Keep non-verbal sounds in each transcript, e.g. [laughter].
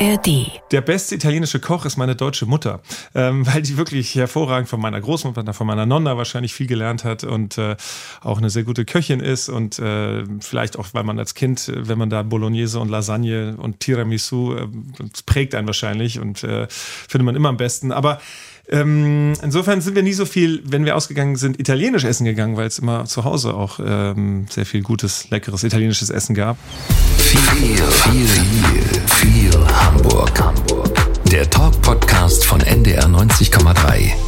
ARD. Der beste italienische Koch ist meine deutsche Mutter, ähm, [laughs] weil die wirklich hervorragend von meiner Großmutter, von meiner Nonna wahrscheinlich viel gelernt hat und äh, auch eine sehr gute Köchin ist und äh, vielleicht auch, weil man als Kind, wenn man da Bolognese und Lasagne und Tiramisu, äh, prägt einen wahrscheinlich und äh, findet man immer am besten. Aber ähm, insofern sind wir nie so viel, wenn wir ausgegangen sind, italienisch essen gegangen, weil es immer zu Hause auch ähm, sehr viel gutes, leckeres italienisches Essen gab. Viel, viel, viel, viel Hamburg. Hamburg. Der Talk-Podcast von NDR 90,3.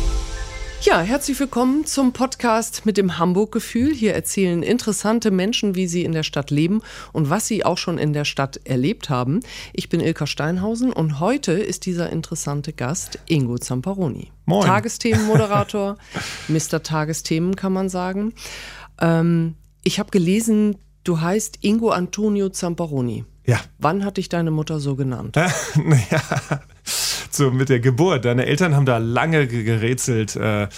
Ja, herzlich willkommen zum Podcast mit dem Hamburg-Gefühl. Hier erzählen interessante Menschen, wie sie in der Stadt leben und was sie auch schon in der Stadt erlebt haben. Ich bin Ilka Steinhausen und heute ist dieser interessante Gast Ingo Zamparoni. Moin. Tagesthemenmoderator, [laughs] Mr. Tagesthemen kann man sagen. Ähm, ich habe gelesen, du heißt Ingo Antonio Zamparoni. Ja. Wann hat dich deine Mutter so genannt? [laughs] naja, so mit der Geburt. Deine Eltern haben da lange gerätselt, äh, äh,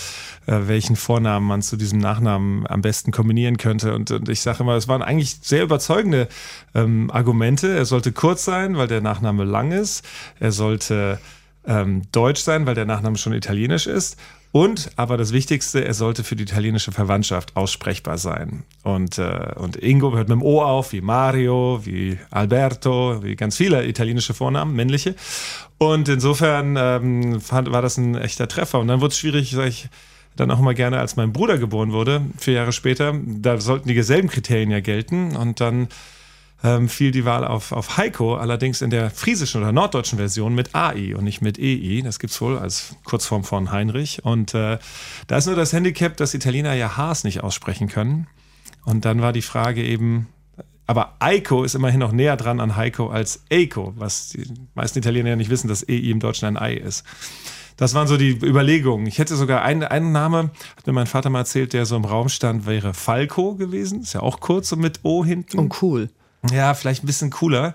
welchen Vornamen man zu diesem Nachnamen am besten kombinieren könnte. Und, und ich sage immer, es waren eigentlich sehr überzeugende ähm, Argumente. Er sollte kurz sein, weil der Nachname lang ist. Er sollte ähm, deutsch sein, weil der Nachname schon italienisch ist. Und, aber das Wichtigste, er sollte für die italienische Verwandtschaft aussprechbar sein. Und, äh, und Ingo hört mit dem O auf, wie Mario, wie Alberto, wie ganz viele italienische Vornamen, männliche. Und insofern ähm, fand, war das ein echter Treffer. Und dann wurde es schwierig, sag ich, dann auch mal gerne, als mein Bruder geboren wurde, vier Jahre später. Da sollten die selben Kriterien ja gelten. Und dann ähm, fiel die Wahl auf, auf Heiko, allerdings in der friesischen oder norddeutschen Version mit AI und nicht mit EI. Das gibt's wohl als Kurzform von Heinrich. Und äh, da ist nur das Handicap, dass Italiener ja Haas nicht aussprechen können. Und dann war die Frage eben, aber Eiko ist immerhin noch näher dran an Heiko als Eiko, was die meisten Italiener ja nicht wissen, dass EI im Deutschen ein Ei ist. Das waren so die Überlegungen. Ich hätte sogar einen, einen Name, hat mir mein Vater mal erzählt, der so im Raum stand, wäre Falco gewesen. Ist ja auch kurz und mit O hinten. Oh, cool. Ja, vielleicht ein bisschen cooler.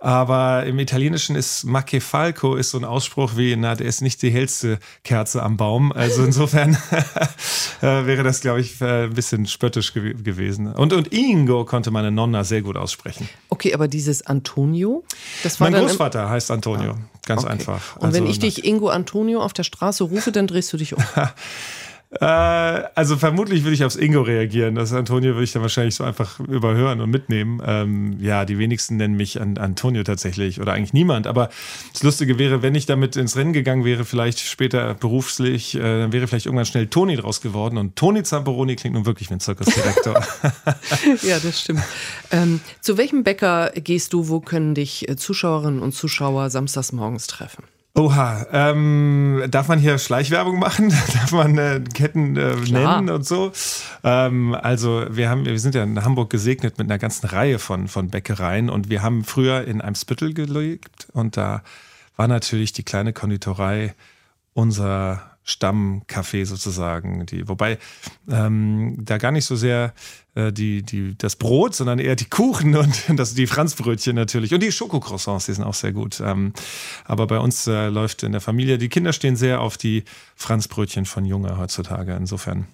Aber im Italienischen ist Maccefalco ist so ein Ausspruch wie, na, der ist nicht die hellste Kerze am Baum. Also insofern [laughs] äh, wäre das, glaube ich, äh, ein bisschen spöttisch gew gewesen. Und, und Ingo konnte meine Nonna sehr gut aussprechen. Okay, aber dieses Antonio, das war Mein Großvater heißt Antonio. Ganz Okay. einfach. Und wenn Also, ich dich Ingo Antonio auf der Straße rufe, dann drehst du dich um. [laughs] Äh, also vermutlich würde ich aufs Ingo reagieren. Das Antonio würde ich dann wahrscheinlich so einfach überhören und mitnehmen. Ähm, ja, die wenigsten nennen mich an Antonio tatsächlich oder eigentlich niemand. Aber das Lustige wäre, wenn ich damit ins Rennen gegangen wäre, vielleicht später beruflich, äh, dann wäre vielleicht irgendwann schnell Toni draus geworden. Und Toni Zamperoni klingt nun wirklich wie ein Zirkusdirektor. [laughs] ja, das stimmt. Ähm, zu welchem Bäcker gehst du? Wo können dich äh, Zuschauerinnen und Zuschauer samstags morgens treffen? Oha, ähm, darf man hier Schleichwerbung machen? [laughs] darf man äh, Ketten äh, nennen und so? Ähm, also wir haben, wir sind ja in Hamburg gesegnet mit einer ganzen Reihe von, von Bäckereien und wir haben früher in Eimsbüttel gelebt und da war natürlich die kleine Konditorei unser Stammcafé sozusagen. Die, wobei ähm, da gar nicht so sehr äh, die, die, das Brot, sondern eher die Kuchen und [laughs] das, die Franzbrötchen natürlich. Und die Schokocroissants, die sind auch sehr gut. Ähm, aber bei uns äh, läuft in der Familie, die Kinder stehen sehr auf die Franzbrötchen von Junge heutzutage. Insofern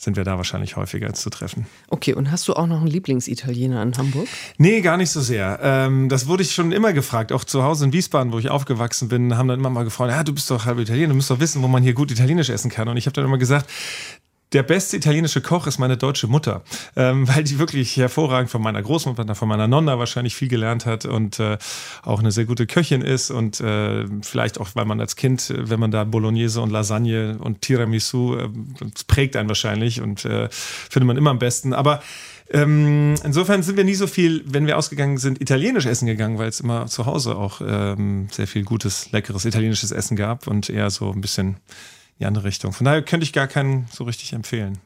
sind wir da wahrscheinlich häufiger zu treffen. Okay, und hast du auch noch einen Lieblingsitaliener in Hamburg? Nee, gar nicht so sehr. Ähm, das wurde ich schon immer gefragt. Auch zu Hause in Wiesbaden, wo ich aufgewachsen bin, haben dann immer mal gefragt, ja, du bist doch halb Italiener, du musst doch wissen, wo man hier gut Italienisch essen kann. Und ich habe dann immer gesagt, der beste italienische Koch ist meine deutsche Mutter, ähm, [laughs] weil die wirklich hervorragend von meiner Großmutter, von meiner Nonna wahrscheinlich viel gelernt hat und äh, auch eine sehr gute Köchin ist und äh, vielleicht auch, weil man als Kind, wenn man da Bolognese und Lasagne und Tiramisu, äh, prägt einen wahrscheinlich und äh, findet man immer am besten. Aber ähm, insofern sind wir nie so viel, wenn wir ausgegangen sind, italienisch essen gegangen, weil es immer zu Hause auch ähm, sehr viel gutes, leckeres italienisches Essen gab und eher so ein bisschen die andere Richtung. Von daher könnte ich gar keinen so richtig empfehlen.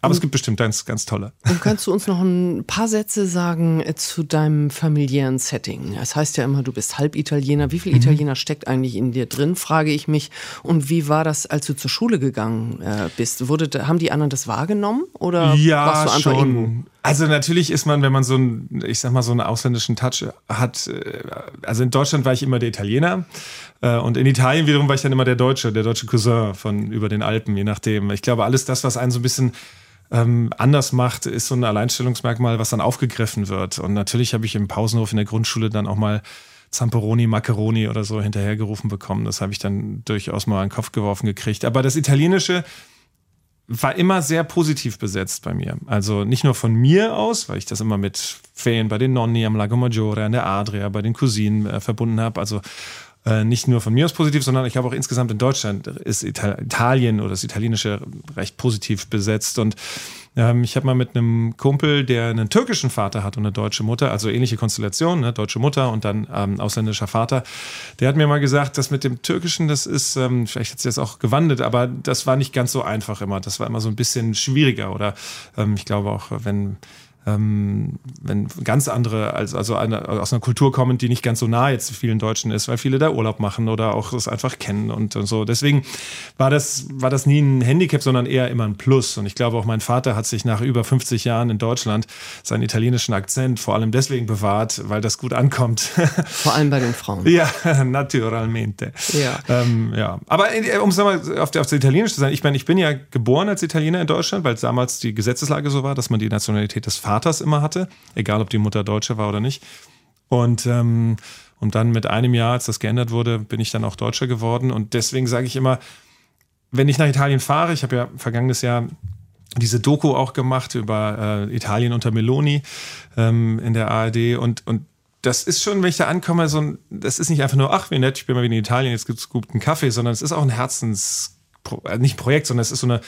Aber es gibt bestimmt ganz, ganz tolle. Und kannst du uns noch ein paar Sätze sagen äh, zu deinem familiären Setting? Es heißt ja immer, du bist halb Italiener. Wie viel Mhm. Italiener steckt eigentlich in dir drin, frage ich mich. Und wie war das, als du zur Schule gegangen äh, bist? Wurde, haben die anderen das wahrgenommen? Oder warst du einfach schon. Also natürlich ist man, wenn man so einen, ich sag mal, so einen ausländischen Touch hat, äh, also in Deutschland war ich immer der Italiener und in Italien wiederum war ich dann immer der Deutsche, der deutsche Cousin von über den Alpen, je nachdem. Ich glaube, alles das, was einen so ein bisschen ähm, anders macht, ist so ein Alleinstellungsmerkmal, was dann aufgegriffen wird. Und natürlich habe ich im Pausenhof in der Grundschule dann auch mal Zamperoni, Macaroni oder so hinterhergerufen bekommen. Das habe ich dann durchaus mal in den Kopf geworfen gekriegt. Aber das Italienische war immer sehr positiv besetzt bei mir. Also nicht nur von mir aus, weil ich das immer mit Ferien bei den Nonni am Lago Maggiore, an der Adria, bei den Cousinen äh, verbunden habe. Also äh, nicht nur von mir aus positiv, sondern ich glaube auch insgesamt in Deutschland ist Italien oder das Italienische recht positiv besetzt. Und ähm, ich habe mal mit einem Kumpel, der einen türkischen Vater hat und eine deutsche Mutter, also ähnliche Konstellation, ne? deutsche Mutter und dann ähm, ausländischer Vater, der hat mir mal gesagt, dass mit dem Türkischen, das ist, ähm, vielleicht hat sich das auch gewandelt, aber das war nicht ganz so einfach immer. Das war immer so ein bisschen schwieriger. Oder ähm, ich glaube auch, wenn ähm, wenn ganz andere, also, also eine, aus einer Kultur kommen, die nicht ganz so nah jetzt vielen Deutschen ist, weil viele da Urlaub machen oder auch das einfach kennen und, und so. Deswegen war das, war das nie ein Handicap, sondern eher immer ein Plus. Und ich glaube auch mein Vater hat sich nach über 50 Jahren in Deutschland seinen italienischen Akzent vor allem deswegen bewahrt, weil das gut ankommt. [laughs] Vor allem bei den Frauen. ja, [laughs] naturalmente. Ja. Ähm, ja. Aber äh, um es nochmal auf, auf das Italienische zu sagen, ich meine, ich bin ja geboren als Italiener in Deutschland, weil damals die Gesetzeslage so war, dass man die Nationalität des Vaters Vaters immer hatte, egal ob die Mutter Deutsche war oder nicht. Und, ähm, und dann mit einem Jahr, als das geändert wurde, bin ich dann auch Deutscher geworden. Und deswegen sage ich immer, wenn ich nach Italien fahre, ich habe ja vergangenes Jahr diese Doku auch gemacht über äh, Italien unter Meloni ähm, in der ARD und, und das ist schon, wenn ich da ankomme, so ein, das ist nicht einfach nur, ach, wie nett, ich bin mal wieder in Italien, jetzt gibt es guten Kaffee, sondern es ist auch ein Herzens, äh, nicht Projekt, sondern es ist so eine,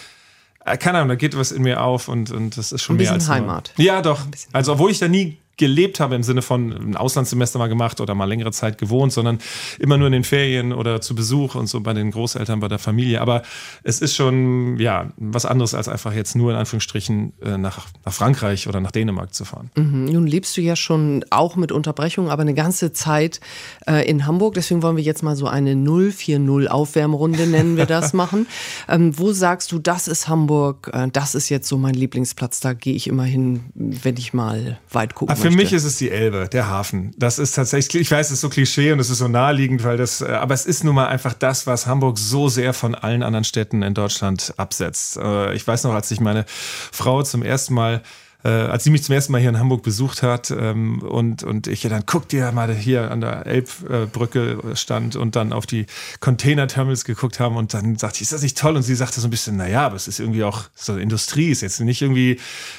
keine Ahnung, da geht was in mir auf und, und das ist schon ein mehr als Heimat. Nur. Ja, doch. Also, obwohl ich da nie gelebt habe im Sinne von ein Auslandssemester mal gemacht oder mal längere Zeit gewohnt, sondern immer nur in den Ferien oder zu Besuch und so bei den Großeltern, bei der Familie. Aber es ist schon, ja, was anderes als einfach jetzt nur in Anführungsstrichen äh, nach, nach Frankreich oder nach Dänemark zu fahren. Mhm. Nun lebst du ja schon auch mit Unterbrechung, aber eine ganze Zeit äh, in Hamburg. Deswegen wollen wir jetzt mal so eine 040 Aufwärmrunde, nennen wir das, [laughs] machen. Ähm, wo sagst du, das ist Hamburg, äh, das ist jetzt so mein Lieblingsplatz, da gehe ich immer hin, wenn ich mal weit gucke. Für mich ist es die Elbe, der Hafen. Das ist tatsächlich, ich weiß, es ist so Klischee und es ist so naheliegend, weil das, äh, aber es ist nun mal einfach das, was Hamburg so sehr von allen anderen Städten in Deutschland absetzt. Äh, ich weiß noch, als ich meine Frau zum ersten Mal äh, als sie mich zum ersten Mal hier in Hamburg besucht hat ähm, und, und ich ja dann guck dir mal hier an der Elbbrücke stand und dann auf die Container-Terminals geguckt haben und dann sagte ich, ist das nicht toll? Und sie sagte so ein bisschen, naja, aber es ist irgendwie auch so Industrie, ist jetzt nicht irgendwie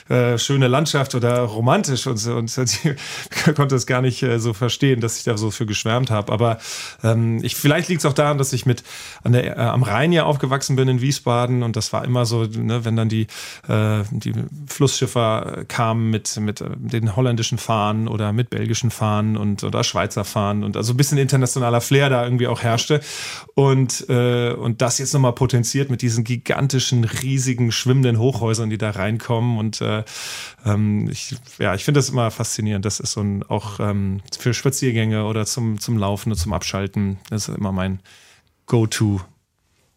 äh, schöne Landschaft oder romantisch und so. Und [laughs] sie konnte es gar nicht äh, so verstehen, dass ich da so für geschwärmt habe. Aber ähm, ich, vielleicht liegt es auch daran, dass ich mit an der, äh, am Rhein ja aufgewachsen bin in Wiesbaden und das war immer so, ne, wenn dann die, äh, die Flussschiffer kam mit, mit den holländischen Fahnen oder mit belgischen Fahnen und oder Schweizer Fahnen und also ein bisschen internationaler Flair da irgendwie auch herrschte. Und, äh, und das jetzt nochmal potenziert mit diesen gigantischen, riesigen, schwimmenden Hochhäusern, die da reinkommen. Und äh, ähm, ich, ja, ich finde das immer faszinierend. Das ist so ein auch ähm, für Spaziergänge oder zum, zum Laufen und zum Abschalten. Das ist immer mein Go-To.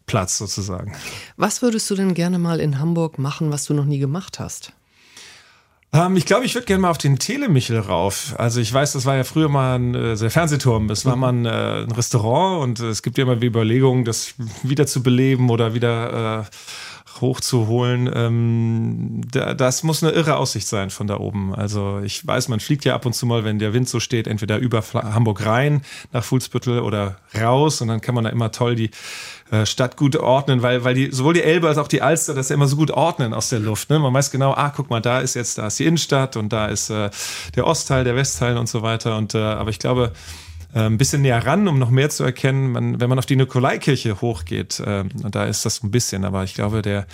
Platz sozusagen. Was würdest du denn gerne mal in Hamburg machen, was du noch nie gemacht hast? Ähm, ich glaube, ich würde gerne mal auf den Telemichel rauf. Also ich weiß, das war ja früher mal ein äh, der Fernsehturm. Es war mhm. mal ein, äh, ein Restaurant und äh, es gibt ja immer die Überlegungen, das wieder zu beleben oder wieder äh, hochzuholen, ähm, da, das muss eine irre Aussicht sein von da oben. Also ich weiß, man fliegt ja ab und zu mal, wenn der Wind so steht, entweder über Hamburg rein nach Fuhlsbüttel oder raus und dann kann man da immer toll die äh, Stadt gut ordnen, weil, weil die, sowohl die Elbe als auch die Alster das ja immer so gut ordnen aus der Luft. Ne? Man weiß genau, ah, guck mal, da ist jetzt, da ist die Innenstadt und da ist äh, der Ostteil, der Westteil und so weiter. Und äh, aber ich glaube, ein bisschen näher ran, um noch mehr zu erkennen. Man, wenn man auf die Nikolaikirche hochgeht, äh, da ist das ein bisschen, aber ich glaube, der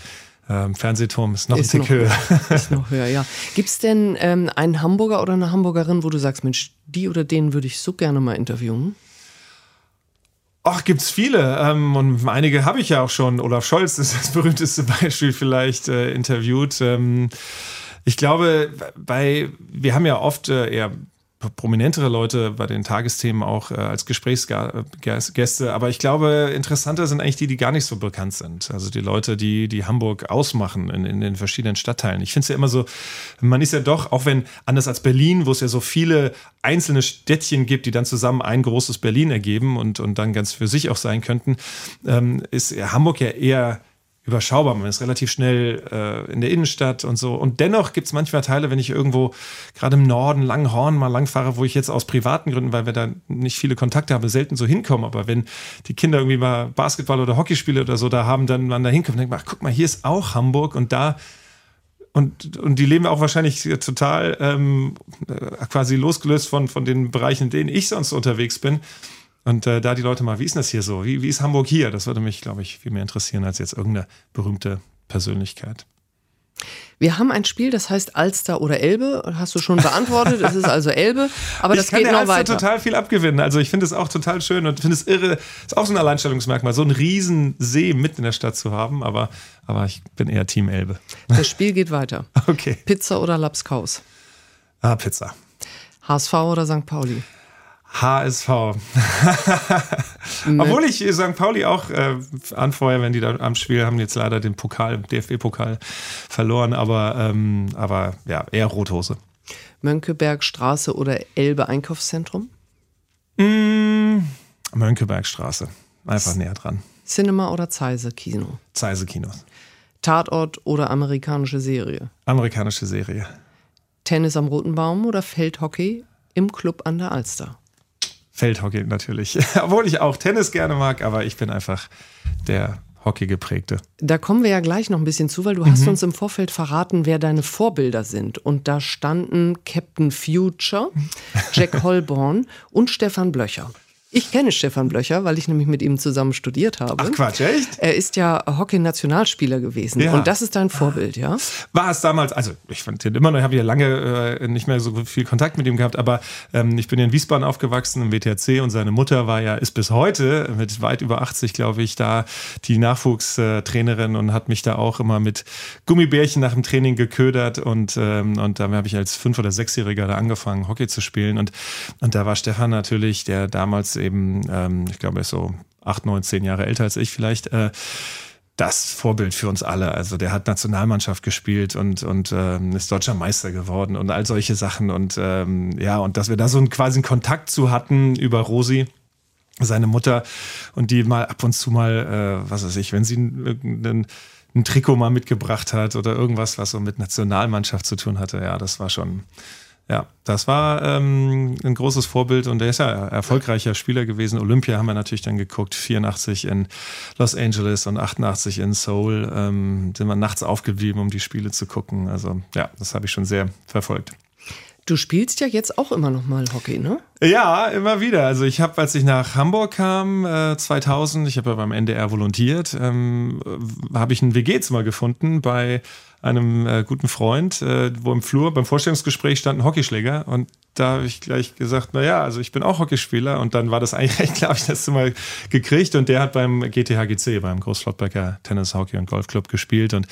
ähm, Fernsehturm ist noch ist ein Tick höher. Ist noch [laughs] höher, ja. Gibt es denn ähm, einen Hamburger oder eine Hamburgerin, wo du sagst, Mensch, die oder den würde ich so gerne mal interviewen? Ach, gibt's viele. Ähm, und einige habe ich ja auch schon. Olaf Scholz ist das [laughs] berühmteste Beispiel vielleicht äh, interviewt. Ähm, ich glaube, bei, wir haben ja oft äh, eher prominentere Leute bei den Tagesthemen auch äh, als Gesprächsgäste. Aber ich glaube, interessanter sind eigentlich die, die gar nicht so bekannt sind. Also die Leute, die, die Hamburg ausmachen in, in den verschiedenen Stadtteilen. Ich finde es ja immer so, man ist ja doch, auch wenn anders als Berlin, wo es ja so viele einzelne Städtchen gibt, die dann zusammen ein großes Berlin ergeben und, und dann ganz für sich auch sein könnten, ähm, ist Hamburg ja eher überschaubar. Man ist relativ schnell äh, in der Innenstadt und so. Und dennoch gibt es manchmal Teile, wenn ich irgendwo gerade im Norden Langhorn mal langfahre, wo ich jetzt aus privaten Gründen, weil wir da nicht viele Kontakte haben, selten so hinkommen. Aber wenn die Kinder irgendwie mal Basketball oder Hockeyspiele oder so da haben, dann man da hinkommt und denkt, ach, guck mal, hier ist auch Hamburg und da und, und die leben auch wahrscheinlich total ähm, äh, quasi losgelöst von, von den Bereichen, in denen ich sonst unterwegs bin. Und äh, da die Leute mal, wie ist das hier so? Wie, wie ist Hamburg hier? Das würde mich, glaube ich, viel mehr interessieren als jetzt irgendeine berühmte Persönlichkeit. Wir haben ein Spiel, das heißt Alster oder Elbe. Hast du schon beantwortet. es ist also Elbe, aber das ich kann geht der noch Alster weiter. total viel abgewinnen. Also ich finde es auch total schön und finde es irre. Ist auch so ein Alleinstellungsmerkmal, so einen riesen See mitten in der Stadt zu haben. Aber, aber ich bin eher Team Elbe. Das Spiel geht weiter. [laughs] Okay. Pizza oder Lapskaus? Ah, Pizza. HSV oder St. Pauli? HSV. Obwohl ich St. Pauli auch äh, anfeuere, wenn die da am Spiel haben jetzt leider den Pokal, DFB-Pokal verloren, aber, ähm, aber ja, eher Rothose. Mönckebergstraße oder Elbe Einkaufszentrum? Mm, Mönckebergstraße. Einfach näher dran. Cinema oder Zeise Kino? Zeise Kinos. Tatort oder amerikanische Serie? Amerikanische Serie. Tennis am Roten Baum oder Feldhockey im Club an der Alster? Feldhockey natürlich. [laughs] Obwohl ich auch Tennis gerne mag, aber ich bin einfach der Hockey geprägte. Da kommen wir ja gleich noch ein bisschen zu, weil du hast uns im Vorfeld verraten, wer deine Vorbilder sind. Und da standen Captain Future, [laughs] Jack Holborn und Stefan Blöcher. Ich kenne Stefan Blöcher, weil ich nämlich mit ihm zusammen studiert habe. Ach Quatsch, echt? Er ist ja Hockey-Nationalspieler gewesen. Ja. Und das ist dein Vorbild, ja? War es damals, also ich fand den immer noch, ich habe ja lange äh, nicht mehr so viel Kontakt mit ihm gehabt, aber ähm, ich bin ja in Wiesbaden aufgewachsen im WTRC und seine Mutter war ja, ist bis heute mit weit über 80, glaube ich, da die Nachwuchstrainerin und hat mich da auch immer mit Gummibärchen nach dem Training geködert und, ähm, und da habe ich als Fünf- oder Sechsjähriger da angefangen, Hockey zu spielen und, und da war Stefan natürlich, der damals eben, ähm, ich glaube, er ist so acht, neun, zehn Jahre älter als ich vielleicht, äh, das Vorbild für uns alle. Also der hat Nationalmannschaft gespielt und, und ähm, ist deutscher Meister geworden und all solche Sachen. Und ähm, ja, und dass wir da so einen quasi einen Kontakt zu hatten über Rosi, seine Mutter, und die mal ab und zu mal, äh, was weiß ich, wenn sie irgendeinen ein Trikot mal mitgebracht hat oder irgendwas, was so mit Nationalmannschaft zu tun hatte, ja, das war schon, ja, das war ähm, ein großes Vorbild und der ist ja erfolgreicher Spieler gewesen. Olympia haben wir natürlich dann geguckt, 84 in Los Angeles und 88 in Seoul. Ähm, sind wir nachts aufgeblieben, um die Spiele zu gucken. Also ja, das habe ich schon sehr verfolgt. Du spielst ja jetzt auch immer noch mal Hockey, ne? Ja, immer wieder. Also ich habe, als ich nach Hamburg kam, äh, 2000, ich habe ja beim NDR volontiert, ähm, habe ich ein WG-Zimmer gefunden bei einem äh, guten Freund, äh, wo im Flur beim Vorstellungsgespräch stand ein Hockeyschläger und da habe ich gleich gesagt, na ja, also ich bin auch Hockeyspieler und dann war das [laughs] eigentlich recht klar, habe ich das Zimmer gekriegt und der hat beim GTHGC, beim Großflottbecker Tennis, Hockey und Golfclub gespielt und,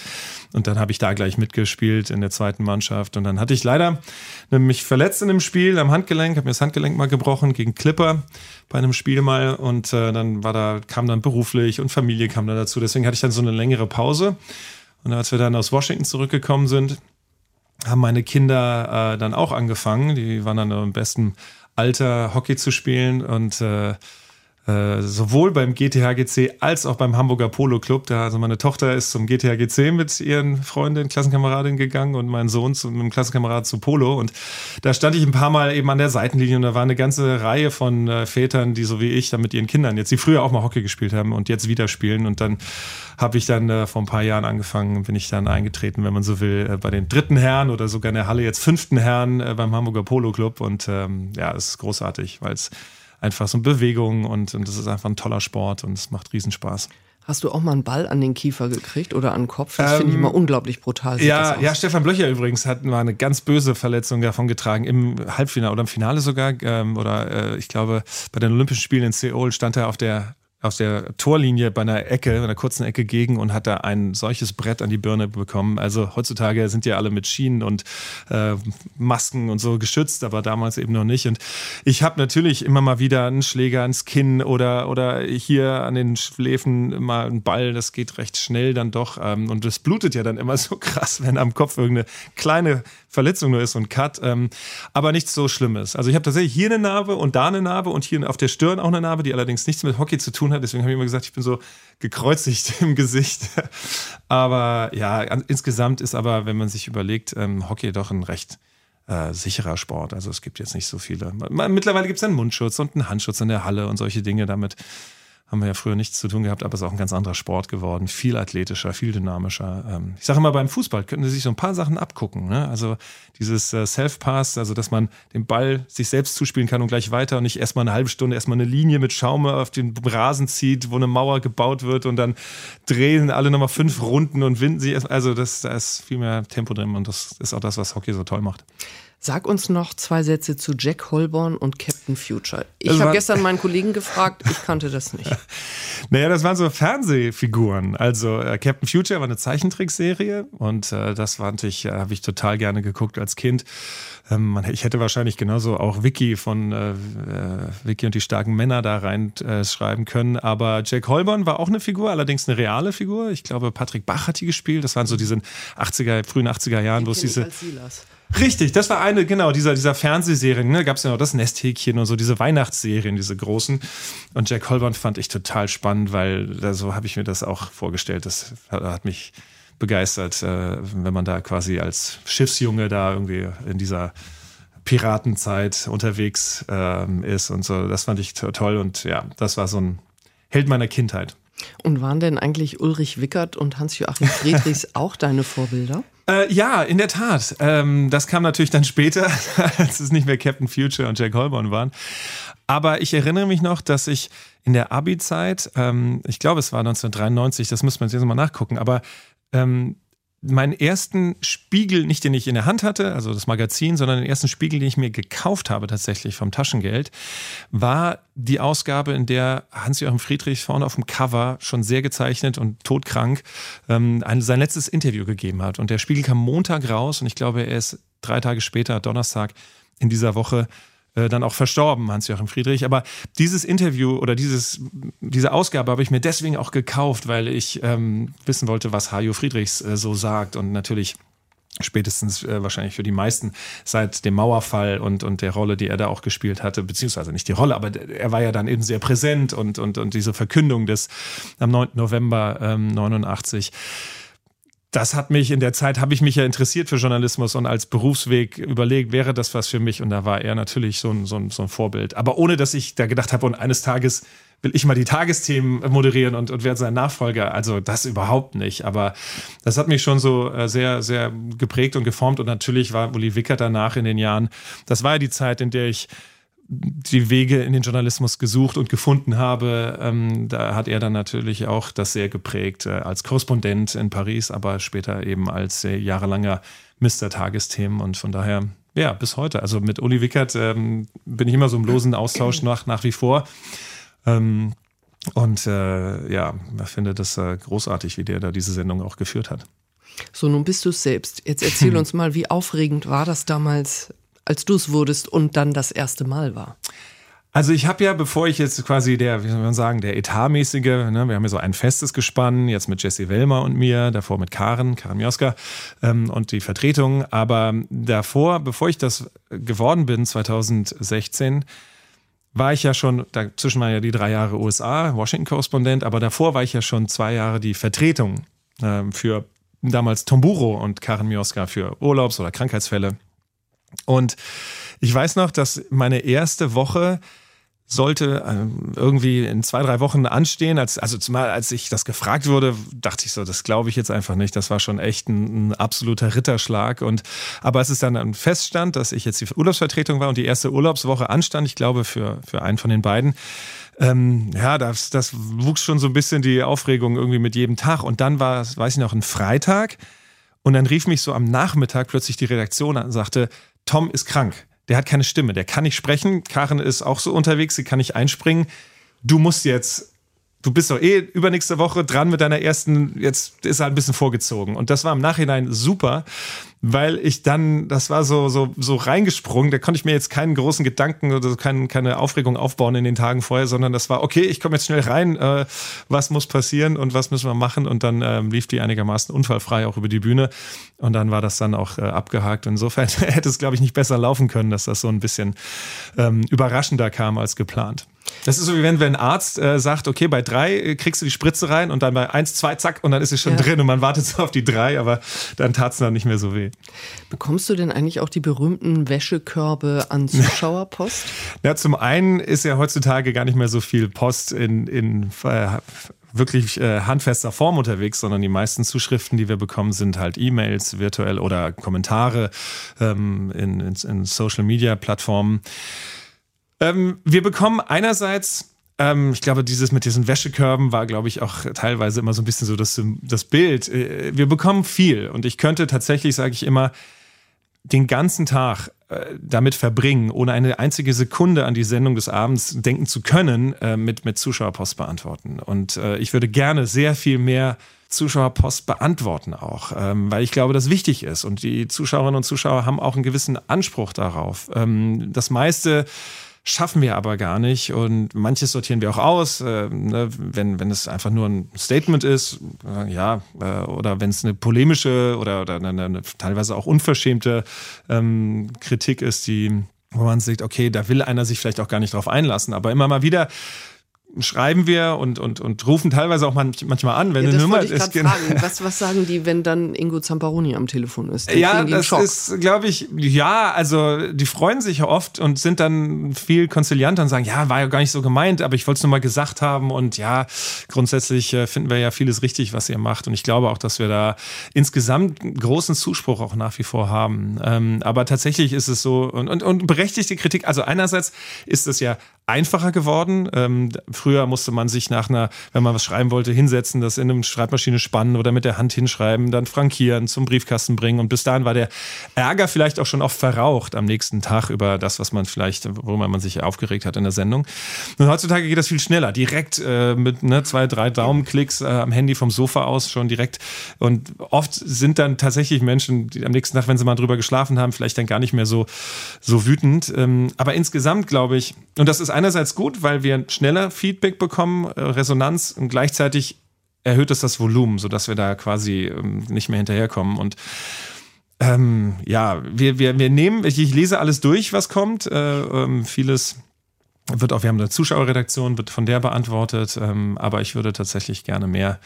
und dann habe ich da gleich mitgespielt in der zweiten Mannschaft und dann hatte ich leider mich verletzt in dem Spiel am Handgelenk, habe mir das Handgelenk mal gebrochen gegen Clipper bei einem Spiel mal und äh, dann war da, kam dann beruflich und Familie kam da dazu, deswegen hatte ich dann so eine längere Pause und als wir dann aus Washington zurückgekommen sind, haben meine Kinder äh, dann auch angefangen. Die waren dann im besten Alter, Hockey zu spielen und äh, äh, sowohl beim GTHGC als auch beim Hamburger Polo Club. Da, also meine Tochter ist zum GTHGC mit ihren Freundinnen, Klassenkameradinnen gegangen und mein Sohn zu einem Klassenkamerad zu Polo. Und da stand ich ein paar Mal eben an der Seitenlinie und da war eine ganze Reihe von äh, Vätern, die so wie ich dann mit ihren Kindern jetzt, die früher auch mal Hockey gespielt haben und jetzt wieder spielen. Und dann habe ich dann äh, vor ein paar Jahren angefangen, bin ich dann eingetreten, wenn man so will, äh, bei den dritten Herren oder sogar in der Halle jetzt fünften Herren äh, beim Hamburger Polo Club. Und ähm, ja, es ist großartig, weil es einfach so eine Bewegung und, und das ist einfach ein toller Sport und es macht Riesenspaß. Hast du auch mal einen Ball an den Kiefer gekriegt oder an den Kopf? Das ähm, finde ich immer unglaublich brutal. Ja, ja, Stefan Blöcher übrigens hat mal eine ganz böse Verletzung davon getragen im Halbfinale oder im Finale sogar. Ähm, oder äh, ich glaube, bei den Olympischen Spielen in Seoul stand er auf der aus der Torlinie bei einer Ecke, einer kurzen Ecke gegen und hat da ein solches Brett an die Birne bekommen. Also heutzutage sind ja alle mit Schienen und äh, Masken und so geschützt, aber damals eben noch nicht. Und ich habe natürlich immer mal wieder einen Schläger ans Kinn oder, oder hier an den Schläfen mal einen Ball, das geht recht schnell dann doch. Ähm, und das blutet ja dann immer so [laughs] krass, wenn am Kopf irgendeine kleine Verletzung nur ist und Cut. Ähm, aber nichts so Schlimmes. Also ich habe tatsächlich hier eine Narbe und da eine Narbe und hier auf der Stirn auch eine Narbe, die allerdings nichts mit Hockey zu tun hat. Deswegen habe ich immer gesagt, ich bin so gekreuzigt [laughs] im Gesicht. aber ja, insgesamt ist aber, wenn man sich überlegt, ähm, Hockey doch ein recht äh, sicherer Sport. Also es gibt jetzt nicht so viele. Mittlerweile gibt es einen Mundschutz und einen Handschutz in der Halle und solche Dinge. Damit haben wir ja früher nichts zu tun gehabt, aber es ist auch ein ganz anderer Sport geworden. Viel athletischer, viel dynamischer. Ähm, ich sage immer, beim Fußball könnten Sie sich so ein paar Sachen abgucken. Ne? Also dieses äh, Self-Pass, also dass man den Ball sich selbst zuspielen kann und gleich weiter und nicht erstmal eine halbe Stunde erstmal eine Linie mit Schaume auf den Rasen zieht, wo eine Mauer gebaut wird und dann drehen alle nochmal fünf Runden und winden sie. Also das, da ist viel mehr Tempo drin und das ist auch das, was Hockey so toll macht. Sag uns noch zwei Sätze zu Jack Holborn und Captain Future. Ich habe gestern meinen Kollegen gefragt, ich kannte das nicht. [laughs] naja, das waren so Fernsehfiguren. Also äh, Captain Future war eine Zeichentrickserie und äh, das fand ich, äh, habe ich total gerne geguckt als Kind. Ähm, ich hätte wahrscheinlich genauso auch Vicky von äh, äh Vicky und die starken Männer da reinschreiben äh, können. Aber Jack Holborn war auch eine Figur, allerdings eine reale Figur. Ich glaube, Patrick Bach hat die gespielt. Das waren so diese 80er, frühen 80er Jahren, wo es diese. Richtig, das war eine, genau, dieser, dieser Fernsehserien, ne, gab es ja noch das Nesthäkchen und so, diese Weihnachtsserien, diese großen. Und Jack Holborn fand ich total spannend, weil da, so habe ich mir das auch vorgestellt. Das hat, hat mich begeistert, äh, wenn man da quasi als Schiffsjunge da irgendwie in dieser Piratenzeit unterwegs äh, ist und so. Das fand ich toll und ja, das war so ein Held meiner Kindheit. Und waren denn eigentlich Ulrich Wickert und Hans-Joachim Friedrichs [laughs] auch deine Vorbilder? Äh, ja, in der Tat. Ähm, das kam natürlich dann später, [laughs] als es nicht mehr Captain Future und Jack Holborn waren. Aber ich erinnere mich noch, dass ich in der Abi-Zeit, ähm, ich glaube, es war 1993, das müssen wir jetzt mal nachgucken, aber ähm, meinen ersten Spiegel, nicht den ich in der Hand hatte, also das Magazin, sondern den ersten Spiegel, den ich mir gekauft habe tatsächlich vom Taschengeld, war die Ausgabe, in der Hans-Joachim Friedrich vorne auf dem Cover schon sehr gezeichnet und todkrank ähm, ein, sein letztes Interview gegeben hat. Und der Spiegel kam Montag raus und ich glaube, er ist drei Tage später, Donnerstag in dieser Woche, dann auch verstorben, Hans-Joachim Friedrich. Aber dieses Interview oder dieses, diese Ausgabe habe ich mir deswegen auch gekauft, weil ich ähm, wissen wollte, was Hajo Friedrichs äh, so sagt. Und natürlich spätestens äh, wahrscheinlich für die meisten seit dem Mauerfall und, und der Rolle, die er da auch gespielt hatte, beziehungsweise nicht die Rolle, aber er war ja dann eben sehr präsent und, und, und diese Verkündung des am 9. November ähm, 89 das hat mich in der Zeit, habe ich mich ja interessiert für Journalismus und als Berufsweg überlegt, wäre das was für mich? Und da war er natürlich so ein, so ein, so ein Vorbild. Aber ohne, dass ich da gedacht habe, und eines Tages will ich mal die Tagesthemen moderieren und, und werde sein Nachfolger. Also das überhaupt nicht. Aber das hat mich schon so äh, sehr, sehr geprägt und geformt. Und natürlich war Uli Wickert danach in den Jahren, das war ja die Zeit, in der ich die Wege in den Journalismus gesucht und gefunden habe. Ähm, da hat er dann natürlich auch das sehr geprägt äh, als Korrespondent in Paris, aber später eben als äh, jahrelanger Mr. Tagesthemen und von daher ja, bis heute. Also mit Uli Wickert ähm, bin ich immer so im losen Austausch [clears throat] nach, nach wie vor. Ähm, und äh, ja, ich finde das äh, großartig, wie der da diese Sendung auch geführt hat. So, nun bist du es selbst. Jetzt erzähl [clears throat] uns mal, wie aufregend war das damals als du es wurdest und dann das erste Mal war? Also ich habe ja, bevor ich jetzt quasi der, wie soll man sagen, der etatmäßige, ne, wir haben ja so ein festes Gespann, jetzt mit Jesse Wellmer und mir, davor mit Karen, Karen Mioska ähm, und die Vertretung. Aber davor, bevor ich das geworden bin, 2016, war ich ja schon, dazwischen waren ja die drei Jahre USA, Washington-Korrespondent, aber davor war ich ja schon zwei Jahre die Vertretung äh, für damals Tomburo und Karen Mioska für Urlaubs- oder Krankheitsfälle und ich weiß noch, dass meine erste Woche sollte ähm, irgendwie in zwei, drei Wochen anstehen. Als, also zumal als ich das gefragt wurde, dachte ich so, das glaube ich jetzt einfach nicht. Das war schon echt ein, ein absoluter Ritterschlag. Und aber es ist dann feststand, dass ich jetzt die Urlaubsvertretung war und die erste Urlaubswoche anstand, ich glaube, für, für einen von den beiden. Ähm, ja, das, das wuchs schon so ein bisschen die Aufregung irgendwie mit jedem Tag. Und dann war, weiß ich noch, ein Freitag. Und dann rief mich so am Nachmittag plötzlich die Redaktion an und sagte, Tom ist krank. Der hat keine Stimme, der kann nicht sprechen. Karen ist auch so unterwegs, sie kann nicht einspringen. Du musst jetzt du bist doch eh übernächste Woche dran mit deiner ersten, jetzt ist er ein bisschen vorgezogen. Und das war im Nachhinein super, weil ich dann, das war so, so, so reingesprungen, da konnte ich mir jetzt keinen großen Gedanken oder kein, keine Aufregung aufbauen in den Tagen vorher, sondern das war, okay, ich komme jetzt schnell rein, äh, was muss passieren und was müssen wir machen? Und dann ähm, lief die einigermaßen unfallfrei auch über die Bühne. Und dann war das dann auch äh, abgehakt. Insofern [laughs] hätte es, glaube ich, nicht besser laufen können, dass das so ein bisschen ähm, überraschender kam als geplant. Das ist so, wie wenn, wenn ein Arzt äh, sagt, okay, bei drei äh, kriegst du die Spritze rein und dann bei eins, zwei, zack, und dann ist sie schon ja. drin und man wartet so auf die drei, aber dann tat es dann nicht mehr so weh. Bekommst du denn eigentlich auch die berühmten Wäschekörbe an [laughs] Zuschauerpost? ja, zum einen ist ja heutzutage gar nicht mehr so viel Post in, in äh, wirklich äh, handfester Form unterwegs, sondern die meisten Zuschriften, die wir bekommen, sind halt E-Mails virtuell oder Kommentare ähm, in, in, in Social-Media-Plattformen. Ähm, wir bekommen einerseits ähm, ich glaube, dieses mit diesen Wäschekörben war, glaube ich, auch teilweise immer so ein bisschen so das, das Bild. Äh, wir bekommen viel und ich könnte tatsächlich, sage ich immer, den ganzen Tag äh, damit verbringen, ohne eine einzige Sekunde an die Sendung des Abends denken zu können, äh, mit, mit Zuschauerpost beantworten. Und äh, ich würde gerne sehr viel mehr Zuschauerpost beantworten auch, ähm, weil ich glaube, das wichtig ist. Und die Zuschauerinnen und Zuschauer haben auch einen gewissen Anspruch darauf. Ähm, das meiste schaffen wir aber gar nicht. Und manches sortieren wir auch aus, äh, ne, wenn, wenn es einfach nur ein Statement ist, äh, ja, äh, oder wenn es eine polemische oder, oder eine, eine teilweise auch unverschämte ähm, Kritik ist, die wo man sieht, okay, da will einer sich vielleicht auch gar nicht drauf einlassen, aber immer mal wieder schreiben wir und, und, und rufen teilweise auch manchmal an, wenn ja, eine Nummer ist. Fragen. Was, was sagen die, wenn dann Ingo Zamparoni am Telefon ist? Dann ja, das ist, glaube ich, ja, also die freuen sich ja oft und sind dann viel konzilianter und sagen, ja, war ja gar nicht so gemeint, aber ich wollte es nur mal gesagt haben und ja, grundsätzlich äh, finden wir ja vieles richtig, was ihr macht und ich glaube auch, dass wir da insgesamt großen Zuspruch auch nach wie vor haben. Ähm, aber tatsächlich ist es so und, und, und berechtigte Kritik, also einerseits ist es ja einfacher geworden. Ähm, früher musste man sich nach einer, wenn man was schreiben wollte, hinsetzen, das in eine Schreibmaschine spannen oder mit der Hand hinschreiben, dann frankieren, zum Briefkasten bringen. Und bis dahin war der Ärger vielleicht auch schon oft verraucht am nächsten Tag über das, was man vielleicht, worüber man sich aufgeregt hat in der Sendung. Und heutzutage geht das viel schneller, direkt äh, mit ne, zwei, drei Daumenklicks äh, am Handy vom Sofa aus schon direkt. Und oft sind dann tatsächlich Menschen, die am nächsten Tag, wenn sie mal drüber geschlafen haben, vielleicht dann gar nicht mehr so, so wütend. Ähm, aber insgesamt glaube ich, und das ist einerseits gut, weil wir schneller Feedback bekommen, äh, Resonanz und gleichzeitig erhöht es das Volumen, sodass wir da quasi ähm, nicht mehr hinterherkommen. Und ähm, ja, wir, wir, wir nehmen, ich, ich, lese alles durch, was kommt. Äh, ähm, vieles wird auch, wir haben eine Zuschauerredaktion, wird von der beantwortet, ähm, aber ich würde tatsächlich gerne mehr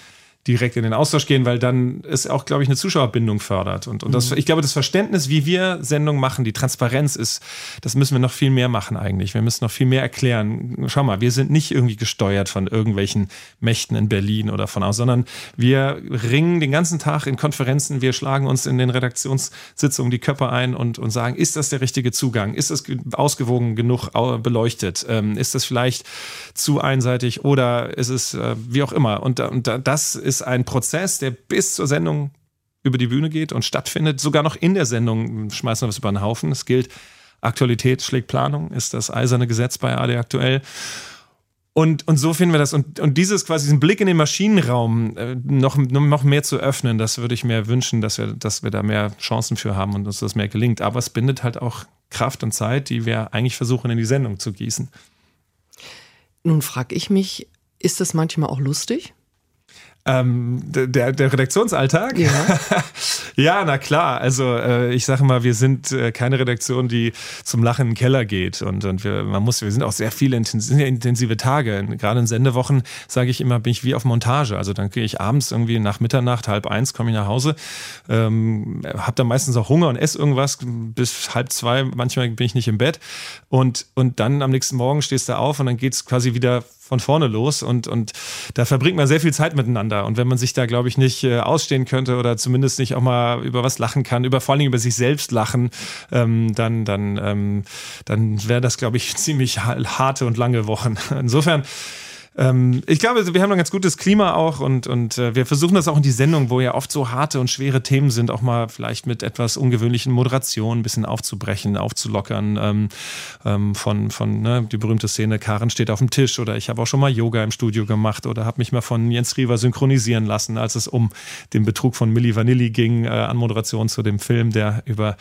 direkt in den Austausch gehen, weil dann es auch, glaube ich, eine Zuschauerbindung fördert. Und, und das, mhm. ich glaube, das Verständnis, wie wir Sendungen machen, die Transparenz ist, das müssen wir noch viel mehr machen eigentlich. Wir müssen noch viel mehr erklären. Schau mal, wir sind nicht irgendwie gesteuert von irgendwelchen Mächten in Berlin oder von aus, sondern wir ringen den ganzen Tag in Konferenzen, wir schlagen uns in den Redaktionssitzungen die Köpfe ein und, und sagen, ist das der richtige Zugang? Ist das ausgewogen genug beleuchtet? Ähm, ist das vielleicht zu einseitig oder ist es äh, wie auch immer? Und, und das ist ist ein Prozess, der bis zur Sendung über die Bühne geht und stattfindet. Sogar noch in der Sendung schmeißen wir was über den Haufen. Es gilt, Aktualität schlägt Planung, ist das eiserne Gesetz bei AD aktuell. Und, und so finden wir das. Und, und dieses quasi diesen Blick in den Maschinenraum äh, noch, noch mehr zu öffnen, das würde ich mir wünschen, dass wir, dass wir da mehr Chancen für haben und uns das mehr gelingt. Aber es bindet halt auch Kraft und Zeit, die wir eigentlich versuchen, in die Sendung zu gießen. Nun frage ich mich, ist das manchmal auch lustig? Ähm, der, der Redaktionsalltag? Ja. [laughs] ja, na klar. Also äh, ich sage mal, wir sind äh, keine Redaktion, die zum Lachen in den Keller geht. Und, und wir, man muss, wir sind auch sehr viele intensive, intensive Tage. Gerade in Sendewochen sage ich immer, bin ich wie auf Montage. Also dann gehe ich abends irgendwie nach Mitternacht, halb eins, komme ich nach Hause, ähm, habe dann meistens auch Hunger und esse irgendwas bis halb zwei. Manchmal bin ich nicht im Bett. Und, und dann am nächsten Morgen stehst du auf und dann geht es quasi wieder von vorne los und, und da verbringt man sehr viel Zeit miteinander. Und wenn man sich da, glaube ich, nicht äh, ausstehen könnte oder zumindest nicht auch mal über was lachen kann, über vor allem über sich selbst lachen, ähm, dann, dann, ähm, dann wäre das, glaube ich, [laughs] ziemlich harte und lange Wochen. Insofern ähm, ich glaube, wir haben ein ganz gutes Klima auch und, und äh, wir versuchen das auch in die Sendung, wo ja oft so harte und schwere Themen sind, auch mal vielleicht mit etwas ungewöhnlichen Moderationen ein bisschen aufzubrechen, aufzulockern. Ähm, ähm, von, von ne, die berühmte Szene, Karen steht auf dem Tisch oder ich habe auch schon mal Yoga im Studio gemacht oder habe mich mal von Jens Riewer synchronisieren lassen, als es um den Betrug von Milli Vanilli ging, äh, an Moderation zu dem Film, der über